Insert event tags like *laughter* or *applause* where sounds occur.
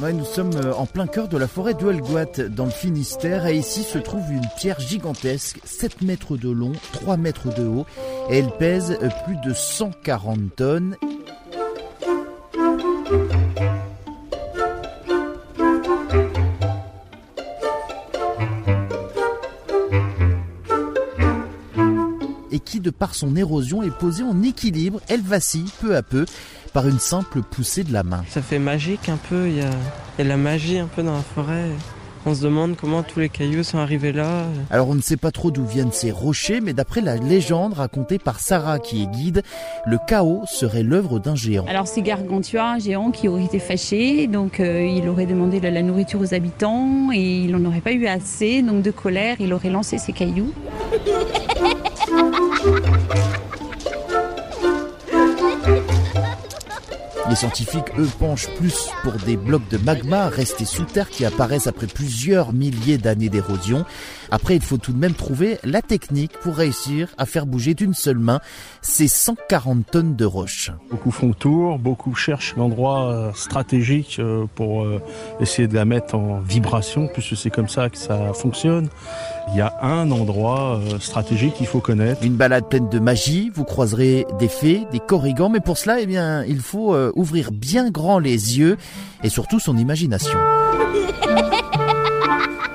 nous sommes euh, en plein cœur de la forêt de dans le Finistère, et ici se trouve une pierre gigantesque, 7 mètres de long, 3 mètres de haut, et elle pèse euh, plus de 140 tonnes. Et qui, de par son érosion, est posée en équilibre. Elle vacille peu à peu par une simple poussée de la main. Ça fait magique un peu, il y a, il y a la magie un peu dans la forêt. On se demande comment tous les cailloux sont arrivés là. Alors on ne sait pas trop d'où viennent ces rochers, mais d'après la légende racontée par Sarah qui est guide, le chaos serait l'œuvre d'un géant. Alors c'est Gargantua, un géant qui aurait été fâché, donc euh, il aurait demandé de la nourriture aux habitants et il n'en aurait pas eu assez, donc de colère il aurait lancé ses cailloux. *laughs* ハハハハ Les scientifiques, eux, penchent plus pour des blocs de magma restés sous terre qui apparaissent après plusieurs milliers d'années d'érosion. Après, il faut tout de même trouver la technique pour réussir à faire bouger d'une seule main ces 140 tonnes de roches. Beaucoup font le tour, beaucoup cherchent l'endroit euh, stratégique euh, pour euh, essayer de la mettre en vibration, puisque c'est comme ça que ça fonctionne. Il y a un endroit stratégique qu'il faut connaître. Une balade pleine de magie, vous croiserez des fées, des corrigans, mais pour cela, eh bien, il faut ouvrir bien grand les yeux et surtout son imagination. *laughs*